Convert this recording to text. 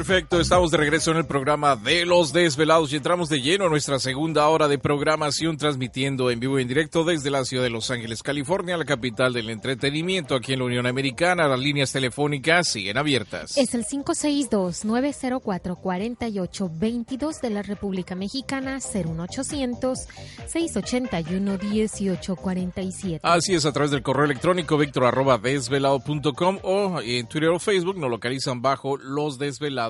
Perfecto, estamos de regreso en el programa de Los Desvelados y entramos de lleno a nuestra segunda hora de programación transmitiendo en vivo y en directo desde la ciudad de Los Ángeles, California, la capital del entretenimiento aquí en la Unión Americana. Las líneas telefónicas siguen abiertas. Es el 562-904-4822 de la República Mexicana, 01800-681-1847. Así es, a través del correo electrónico víctor arroba desvelado.com o en Twitter o Facebook nos localizan bajo Los Desvelados.